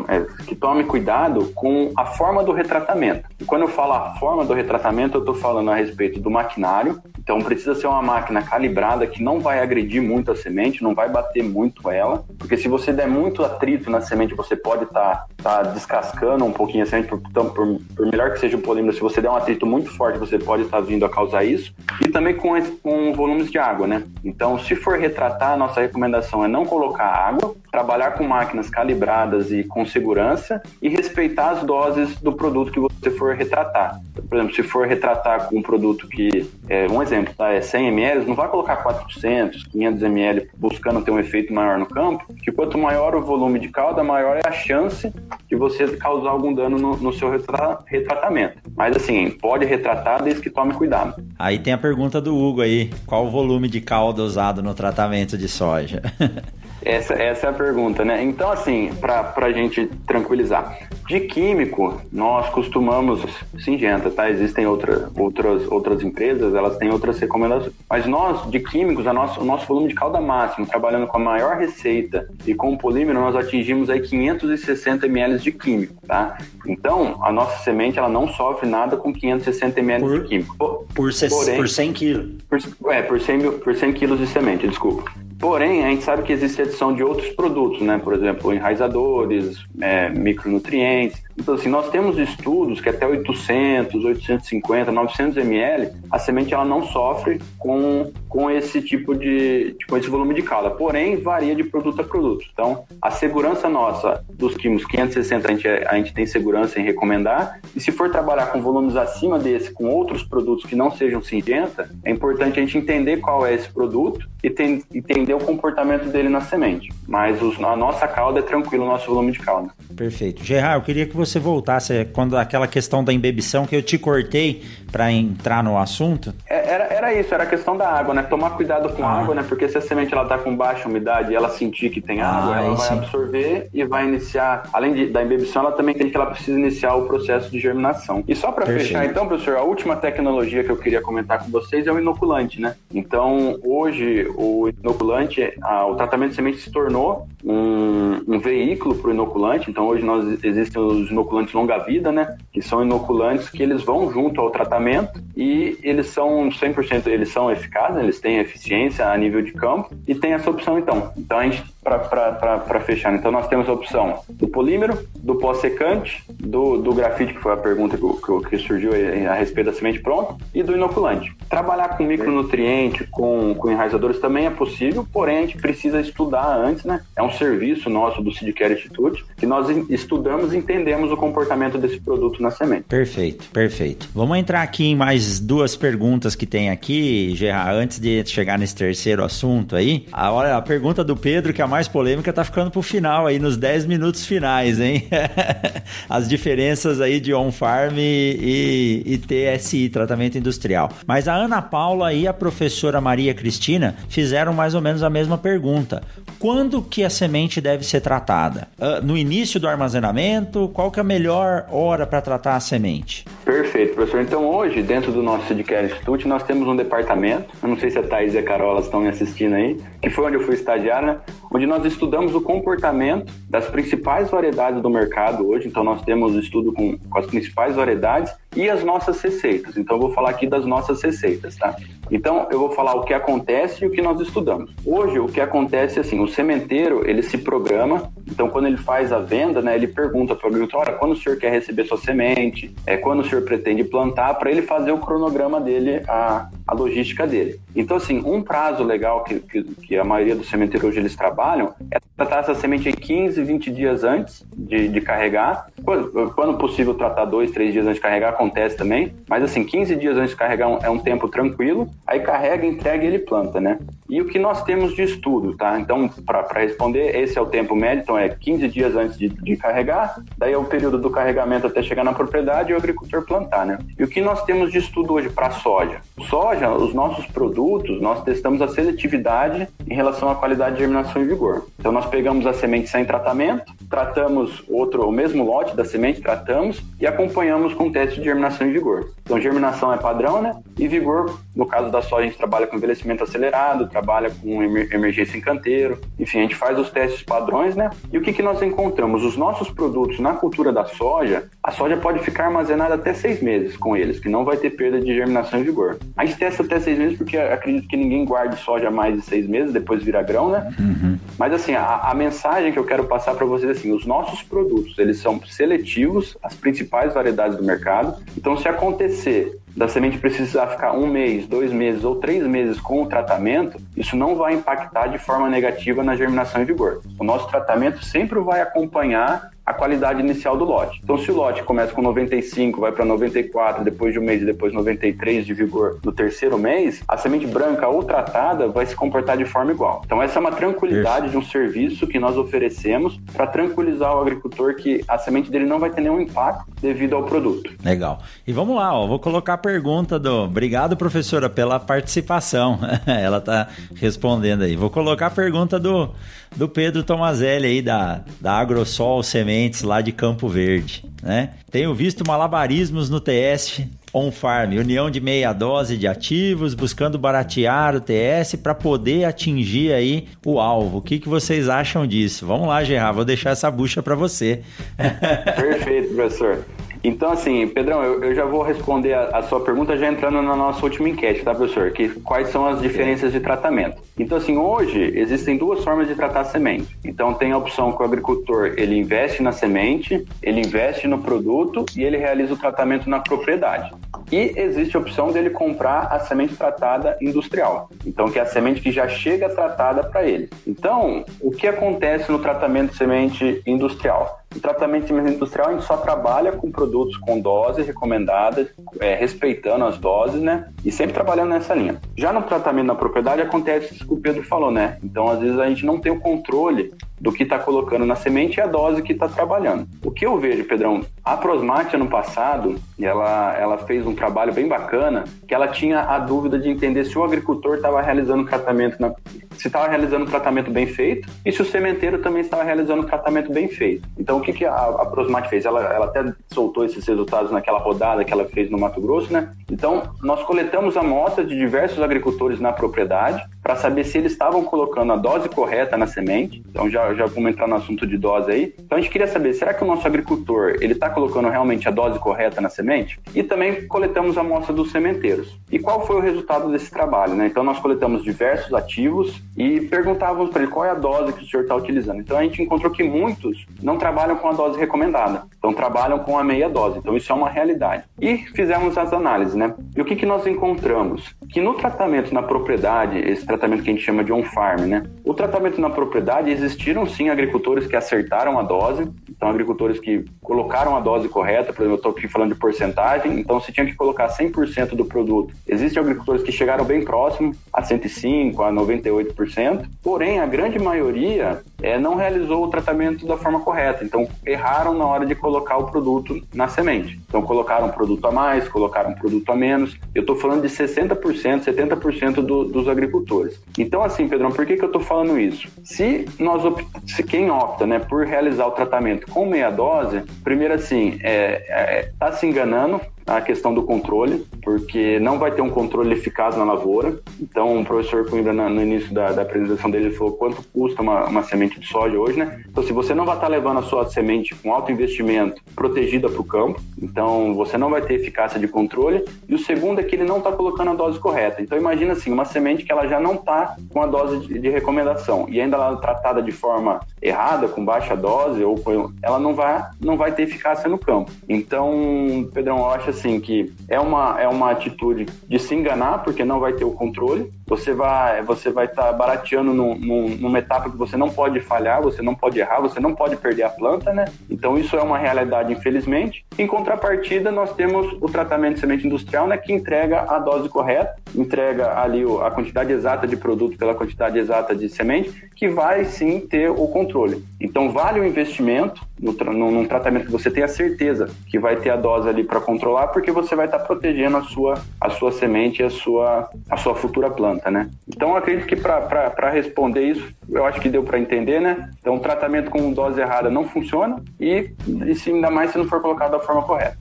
é, que tome cuidado com a forma do retratamento. E quando eu falo a forma do retratamento, eu estou falando a respeito do maquinário. Então precisa ser uma máquina calibrada que não vai agredir muito a semente, não vai bater muito ela, porque se você der muito atrito na semente, você pode estar tá, tá descascando um pouquinho a semente, por, então, por, por, melhor que seja o polímero, se você der um atrito muito forte, você pode estar vindo a causar isso. E também com, com volumes de água, né? Então, se for retratar, nossa recomendação é não colocar água, trabalhar com máquinas calibradas e com segurança e respeitar as doses do produto que você for retratar. Por exemplo, se for retratar com um produto que, é, um exemplo, tá, é 100 ml, não vai colocar 400, 500 ml buscando ter um efeito maior no campo, que quanto maior o volume de calda, maior é a chance de você causar algum dano no, no seu retra retratamento. Mas assim, pode retratar desde que tome cuidado. Aí tem a pergunta do Hugo aí, qual o volume de calda usado no tratamento de soja? Essa, essa é a pergunta, né? Então, assim, para a gente tranquilizar, de químico, nós costumamos, Singenta, tá? Existem outra, outras, outras empresas, elas têm outras recomendações. Mas nós, de químicos, a nosso, o nosso volume de calda máximo, trabalhando com a maior receita e com o polímero, nós atingimos aí 560 ml de químico, tá? Então, a nossa semente, ela não sofre nada com 560 ml por, de químico. Por, por, Porém, por 100 quilos. Por, é, por 100, por 100 quilos de semente, desculpa. Porém, a gente sabe que existe adição de outros produtos, né? Por exemplo, enraizadores, é, micronutrientes. Então, assim, nós temos estudos que até 800, 850, 900 ml, a semente ela não sofre com, com esse tipo de, com esse volume de calda. Porém, varia de produto a produto. Então, a segurança nossa dos químicos 560, a gente, é, a gente tem segurança em recomendar. E se for trabalhar com volumes acima desse, com outros produtos que não sejam Singenta, é importante a gente entender qual é esse produto e tem, entender o comportamento dele na semente. Mas os, a nossa calda é tranquilo, o nosso volume de calda. Perfeito. Gerard, eu queria que você voltasse quando aquela questão da embebição que eu te cortei para entrar no assunto. É, era, era isso, era a questão da água, né? Tomar cuidado com a ah. água, né? Porque se a semente ela tá com baixa umidade e ela sentir que tem água, ah, ela vai sim. absorver e vai iniciar, além de, da embebição, ela também tem que ela precisa iniciar o processo de germinação. E só para fechar, então, professor, a última tecnologia que eu queria comentar com vocês é o inoculante, né? Então, hoje o inoculante, a, o tratamento de semente se tornou um, um veículo para o inoculante. Então, hoje nós existem os inoculantes longa-vida, né? Que são inoculantes que eles vão junto ao tratamento e eles são 100%, eles são eficazes, eles têm eficiência a nível de campo e tem essa opção então. Então, a gente para fechar. Então, nós temos a opção do polímero, do pós-secante, do, do grafite, que foi a pergunta que, que, surgiu a respeito da semente pronta, e do inoculante. Trabalhar com micronutriente, com, com enraizadores também é possível, porém a gente precisa estudar antes, né? É um serviço nosso do Seedcare Institute que nós estudamos e entendemos o comportamento desse produto na semente. Perfeito, perfeito. Vamos entrar aqui em mais duas perguntas que tem aqui, Gerard, antes de chegar nesse terceiro assunto aí. A, a pergunta do Pedro, que é a mais mais polêmica tá ficando pro final aí, nos 10 minutos finais, hein? As diferenças aí de on-farm e, e, TSI, tratamento industrial. Mas a Ana Paula e a professora Maria Cristina fizeram mais ou menos a mesma pergunta. Quando que a semente deve ser tratada? Uh, no início do armazenamento? Qual que é a melhor hora para tratar a semente? Perfeito, professor. Então hoje, dentro do nosso Seedcare Institute, nós temos um departamento, eu não sei se a Thais e a Carola estão me assistindo aí, que foi onde eu fui estagiário, né? onde nós estudamos o comportamento das principais variedades do mercado hoje. Então nós temos estudo com, com as principais variedades e as nossas receitas. Então eu vou falar aqui das nossas receitas, tá? Então eu vou falar o que acontece e o que nós estudamos. Hoje o que acontece é assim, o sementeiro ele se programa. Então quando ele faz a venda, né, ele pergunta para o agricultor, quando o senhor quer receber sua semente, é quando o senhor pretende plantar, para ele fazer o cronograma dele, a, a logística dele. Então assim, um prazo legal que, que, que a maioria dos sementeiros hoje eles trabalham é tratar essa semente em 15, 20 dias antes de, de carregar. Quando, quando possível tratar dois, três dias antes de carregar acontece também, mas assim, 15 dias antes de carregar é um tempo tranquilo, aí carrega, entrega e ele planta, né? E o que nós temos de estudo, tá? Então, para responder, esse é o tempo médio, então é 15 dias antes de, de, carregar, daí é o período do carregamento até chegar na propriedade e o agricultor plantar, né? E o que nós temos de estudo hoje para soja? Soja, os nossos produtos, nós testamos a seletividade em relação à qualidade de germinação e vigor. Então, nós pegamos a semente sem tratamento, tratamos outro, o mesmo lote da semente, tratamos e acompanhamos com teste de germinação e vigor. Então, germinação é padrão, né? E vigor, no caso da soja, a gente trabalha com envelhecimento acelerado, trabalha com emergência em canteiro, enfim, a gente faz os testes padrões, né? E o que, que nós encontramos? Os nossos produtos na cultura da soja, a soja pode ficar armazenada até seis meses com eles, que não vai ter perda de germinação e vigor. A gente testa até seis meses porque acredito que ninguém guarde soja mais de seis meses, depois vira grão, né? Uhum. Mas assim, a, a mensagem que eu quero passar para vocês é assim, os nossos produtos, eles são seletivos, as principais variedades do mercado, então, se acontecer da semente precisar ficar um mês, dois meses ou três meses com o tratamento, isso não vai impactar de forma negativa na germinação e vigor. O nosso tratamento sempre vai acompanhar a qualidade inicial do lote. Então, se o lote começa com 95, vai para 94 depois de um mês e depois 93 de vigor no terceiro mês, a semente branca ou tratada vai se comportar de forma igual. Então, essa é uma tranquilidade Isso. de um serviço que nós oferecemos para tranquilizar o agricultor que a semente dele não vai ter nenhum impacto devido ao produto. Legal. E vamos lá, ó, vou colocar a pergunta do. Obrigado, professora, pela participação. Ela está respondendo aí. Vou colocar a pergunta do, do Pedro Tomazelli aí da, da AgroSol Semente sementes lá de Campo Verde. Né? Tenho visto malabarismos no TS On Farm, união de meia dose de ativos, buscando baratear o TS para poder atingir aí o alvo. O que, que vocês acham disso? Vamos lá, Gerard, vou deixar essa bucha para você. Perfeito, professor. Então, assim, Pedrão, eu, eu já vou responder a, a, sua pergunta já entrando na nossa última enquete, tá, professor? Que quais são as diferenças de tratamento? Então, assim, hoje existem duas formas de tratar a semente. Então, tem a opção que o agricultor ele investe na semente, ele investe no produto e ele realiza o tratamento na propriedade. E existe a opção dele comprar a semente tratada industrial. Então, que é a semente que já chega tratada para ele. Então, o que acontece no tratamento de semente industrial? No tratamento de semente industrial, a gente só trabalha com produtos com dose recomendada, é, respeitando as doses, né? E sempre trabalhando nessa linha. Já no tratamento na propriedade, acontece isso que o Pedro falou, né? Então, às vezes, a gente não tem o controle do que está colocando na semente e a dose que está trabalhando. O que eu vejo, Pedrão, a Prosmate ano passado, ela, ela fez um trabalho bem bacana, que ela tinha a dúvida de entender se o agricultor estava realizando tratamento na, se estava realizando um tratamento bem feito e se o sementeiro também estava realizando um tratamento bem feito. Então, o que, que a, a Prosmate fez? Ela, ela até soltou esses resultados naquela rodada que ela fez no Mato Grosso, né? Então, nós coletamos amostras de diversos agricultores na propriedade para saber se eles estavam colocando a dose correta na semente. Então, já, já vamos entrar no assunto de dose aí. Então, a gente queria saber, será que o nosso agricultor ele está colocando realmente a dose correta na semente? E também coletamos a amostra dos sementeiros. E qual foi o resultado desse trabalho, né? Então, nós coletamos diversos ativos e perguntávamos para ele qual é a dose que o senhor está utilizando. Então a gente encontrou que muitos não trabalham com a dose recomendada, então trabalham com a meia dose. Então isso é uma realidade. E fizemos as análises, né? E o que, que nós encontramos? Que no tratamento na propriedade, esse tratamento que a gente chama de on-farm, né? O tratamento na propriedade existiram sim agricultores que acertaram a dose, então agricultores que colocaram a dose correta, por exemplo, eu estou aqui falando de porcentagem, então se tinha que colocar 100% do produto. Existem agricultores que chegaram bem próximo, a 105, a 98%, porém a grande maioria é, não realizou o tratamento da forma correta. Então, erraram na hora de colocar o produto na semente. Então, colocaram um produto a mais, colocaram um produto a menos. Eu estou falando de 60%, 70% do, dos agricultores. Então, assim, Pedrão, por que, que eu estou falando isso? Se nós se quem opta né, por realizar o tratamento com meia dose, primeiro assim, é, é, tá se enganando, a questão do controle, porque não vai ter um controle eficaz na lavoura. Então, o professor Coimbra, no início da, da apresentação dele, falou quanto custa uma, uma, semente de soja hoje, né? Então, se você não vai estar levando a sua semente com alto investimento protegida para o campo, então você não vai ter eficácia de controle. E o segundo é que ele não está colocando a dose correta. Então, imagina assim, uma semente que ela já não está com a dose de, de recomendação e ainda ela é tratada de forma errada, com baixa dose, ou ela não vai, não vai ter eficácia no campo. Então, Pedrão, eu acho assim que é uma, é uma atitude de se enganar, porque não vai ter o controle. Você vai você vai estar tá barateando num, num, numa etapa que você não pode falhar, você não pode errar, você não pode perder a planta, né? Então isso é uma realidade, infelizmente. Em contrapartida, nós temos o tratamento de semente industrial, né, que entrega a dose correta, entrega ali a quantidade exata de produto pela quantidade exata de semente, que vai sim ter o controle. Então vale o investimento no, num tratamento que você tenha certeza que vai ter a dose ali para controlar, porque você vai estar tá protegendo a sua, a sua semente e a sua, a sua futura planta, né? Então, acredito que para responder isso, eu acho que deu para entender, né? Então, tratamento com dose errada não funciona e, e se, ainda mais se não for colocado da forma correta.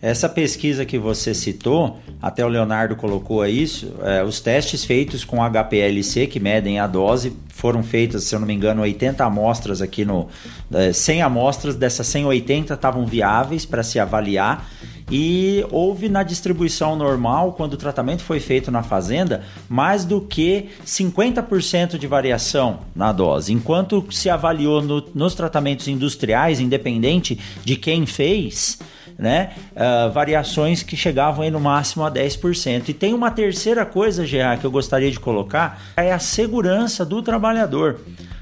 Essa pesquisa que você citou, até o Leonardo colocou isso, é, os testes feitos com HPLC, que medem a dose, foram feitas, se eu não me engano, 80 amostras aqui no. 100 é, amostras, dessas 180 estavam viáveis para se avaliar. E houve na distribuição normal, quando o tratamento foi feito na fazenda, mais do que 50% de variação na dose. Enquanto se avaliou no, nos tratamentos industriais, independente de quem fez, né? Uh, variações que chegavam aí no máximo a 10%. E tem uma terceira coisa, GA, que eu gostaria de colocar, é a segurança do trabalhador.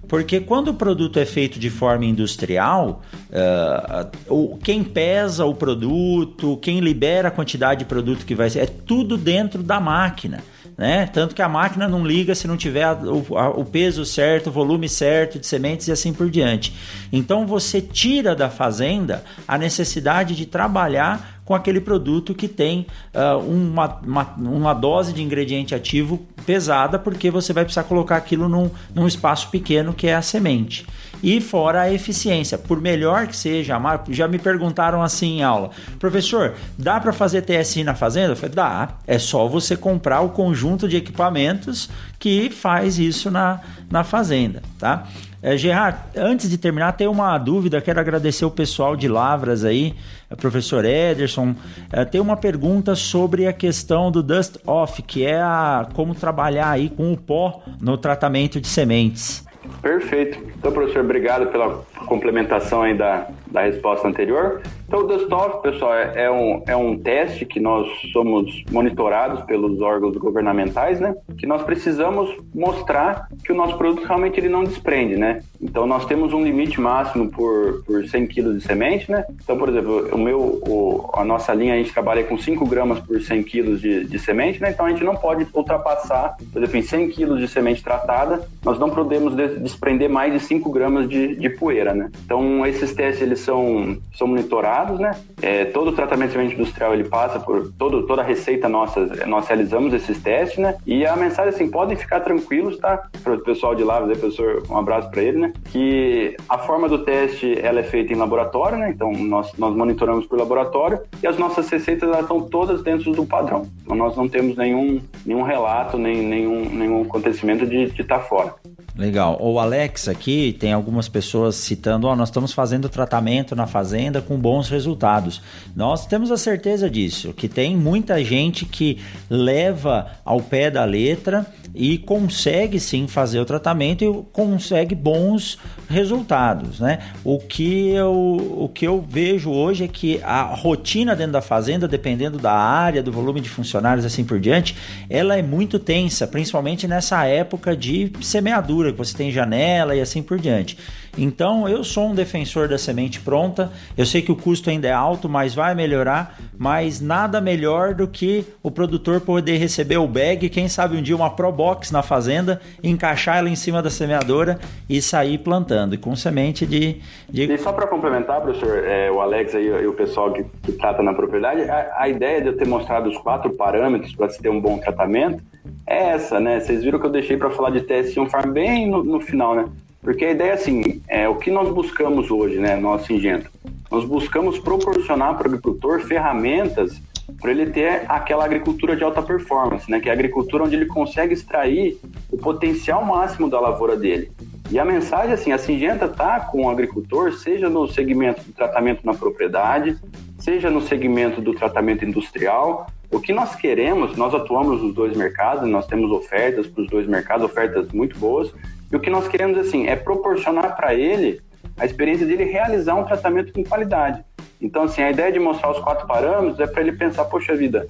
Porque quando o produto é feito de forma industrial, uh, quem pesa o produto, quem libera a quantidade de produto que vai ser, é tudo dentro da máquina né? Tanto que a máquina não liga se não tiver o, a, o peso certo, o volume certo de sementes e assim por diante. Então você tira da fazenda a necessidade de trabalhar com aquele produto que tem uh, uma, uma, uma, dose de ingrediente ativo pesada, porque você vai precisar colocar aquilo num, num espaço pequeno que é a semente. E fora a eficiência, por melhor que seja, já me perguntaram assim em aula, professor, dá para fazer TSI na fazenda? Eu falei, dá, é só você comprar o conjunto de equipamentos que faz isso na, na fazenda, tá? É, Gerard, antes de terminar, tem uma dúvida. Quero agradecer o pessoal de Lavras aí, o professor Ederson. É, tem uma pergunta sobre a questão do dust off, que é a, como trabalhar aí com o pó no tratamento de sementes. Perfeito. Então, professor, obrigado pela complementação aí da, da resposta anterior. Então, o Dustoff, pessoal, é, é, um, é um teste que nós somos monitorados pelos órgãos governamentais, né? Que nós precisamos mostrar que o nosso produto realmente ele não desprende, né? Então, nós temos um limite máximo por, por 100 kg de semente, né? Então, por exemplo, o meu, o, a nossa linha, a gente trabalha com 5 gramas por 100 kg de, de semente, né? Então, a gente não pode ultrapassar, por exemplo, em 100 kg de semente tratada, nós não podemos desprender mais de 5 gramas de, de poeira, né? Então, esses testes, eles são, são monitorados né? É, todo o tratamento de industrial ele passa por todo, toda a receita nossa, nós realizamos esses testes, né? E a mensagem assim, podem ficar tranquilos, tá? Para o pessoal de lá, professor, um abraço para ele, né? Que a forma do teste ela é feita em laboratório, né? Então nós, nós monitoramos por laboratório e as nossas receitas elas estão todas dentro do padrão. Então nós não temos nenhum, nenhum relato, nem, nenhum, nenhum acontecimento de estar tá fora. Legal. O Alex aqui tem algumas pessoas citando: oh, nós estamos fazendo tratamento na fazenda com bons resultados. Nós temos a certeza disso, que tem muita gente que leva ao pé da letra e consegue sim fazer o tratamento e consegue bons resultados, né? O que eu, o que eu vejo hoje é que a rotina dentro da fazenda, dependendo da área, do volume de funcionários assim por diante, ela é muito tensa, principalmente nessa época de semeadura, que você tem janela e assim por diante. Então, eu sou um defensor da semente pronta. Eu sei que o custo ainda é alto, mas vai melhorar. Mas nada melhor do que o produtor poder receber o bag, quem sabe um dia uma Pro box na fazenda, encaixar ela em cima da semeadora e sair plantando, e com semente de. de... E só para complementar, professor, é, o Alex aí, e o pessoal que, que trata na propriedade, a, a, ideia de eu ter mostrado os quatro parâmetros para se ter um bom tratamento é essa, né? Vocês viram que eu deixei para falar de TS1 Farm bem no, no, final, né? Porque a ideia é assim, é o que nós buscamos hoje, né, no Singenta? Nós buscamos proporcionar para o agricultor ferramentas para ele ter aquela agricultura de alta performance, né? Que é a agricultura onde ele consegue extrair o potencial máximo da lavoura dele. E a mensagem, assim, a Singenta está com o agricultor, seja no segmento do tratamento na propriedade, seja no segmento do tratamento industrial. O que nós queremos, nós atuamos nos dois mercados, nós temos ofertas para os dois mercados, ofertas muito boas, e o que nós queremos, assim, é proporcionar para ele a experiência dele realizar um tratamento com qualidade. Então, assim, a ideia de mostrar os quatro parâmetros é para ele pensar, poxa vida,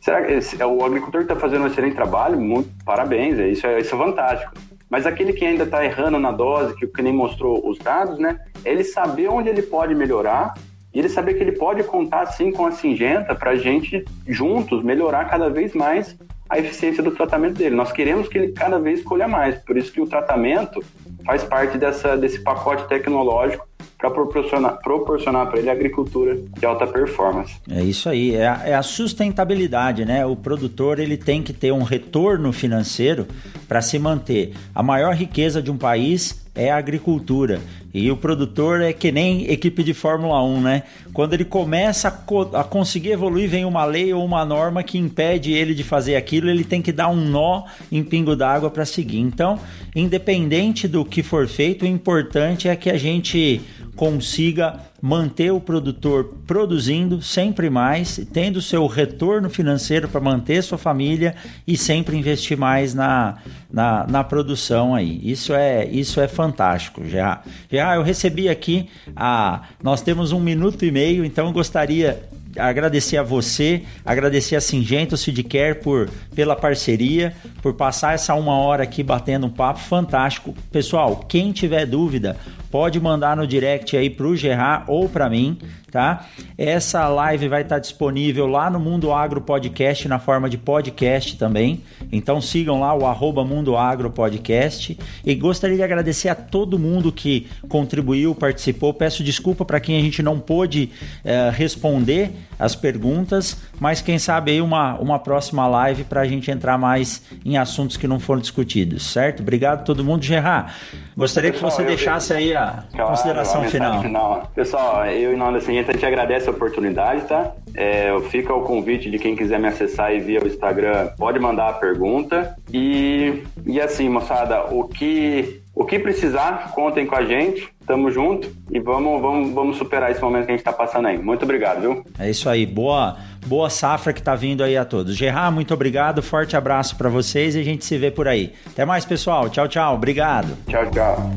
será que esse, o agricultor está fazendo um excelente trabalho? Muito parabéns, é, isso, é, isso é fantástico. Mas aquele que ainda está errando na dose, que, que nem mostrou os dados, né? É ele saber onde ele pode melhorar e ele saber que ele pode contar, sim, com a Singenta para a gente, juntos, melhorar cada vez mais a eficiência do tratamento dele. Nós queremos que ele cada vez colha mais, por isso que o tratamento faz parte dessa, desse pacote tecnológico para proporcionar, proporcionar para ele agricultura de alta performance. É isso aí, é a, é a, sustentabilidade, né? O produtor ele tem que ter um retorno financeiro para se manter. A maior riqueza de um país é a agricultura. E o produtor é que nem equipe de Fórmula 1, né? Quando ele começa a, co a, conseguir evoluir, vem uma lei ou uma norma que impede ele de fazer aquilo, ele tem que dar um nó em pingo d'água para seguir. Então, independente do que for feito, o importante é que a gente consiga manter o produtor produzindo sempre mais, tendo seu retorno financeiro para manter sua família e sempre investir mais na, na, na, produção aí. Isso é isso é fantástico. Já, já eu recebi aqui a nós temos um minuto e meio, então gostaria agradecer a você, agradecer a Singenta, o Sidcare por pela parceria, por passar essa uma hora aqui batendo um papo fantástico. Pessoal, quem tiver dúvida, pode mandar no direct aí para o Gerard ou para mim, tá? Essa live vai estar disponível lá no Mundo Agro Podcast na forma de podcast também. Então sigam lá o arroba Mundo Agro Podcast. E gostaria de agradecer a todo mundo que contribuiu, participou. Peço desculpa para quem a gente não pôde uh, responder as perguntas, mas quem sabe aí uma, uma próxima live para a gente entrar mais em assuntos que não foram discutidos, certo? Obrigado a todo mundo. Gerard, gostaria Pessoal, que você deixasse aí a claro, consideração a final. final. Pessoal, eu e assim, a gente agradece a oportunidade, tá? É, fica o convite de quem quiser me acessar e via o Instagram, pode mandar a pergunta. E, e assim, moçada, o que, o que precisar, contem com a gente. Tamo junto e vamos, vamos, vamos superar esse momento que a gente está passando aí. Muito obrigado, viu? É isso aí. Boa, boa safra que tá vindo aí a todos. Gerard, muito obrigado. Forte abraço para vocês e a gente se vê por aí. Até mais, pessoal. Tchau, tchau. Obrigado. Tchau, tchau.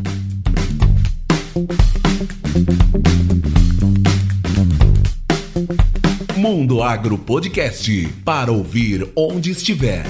Mundo Agro Podcast para ouvir onde estiver.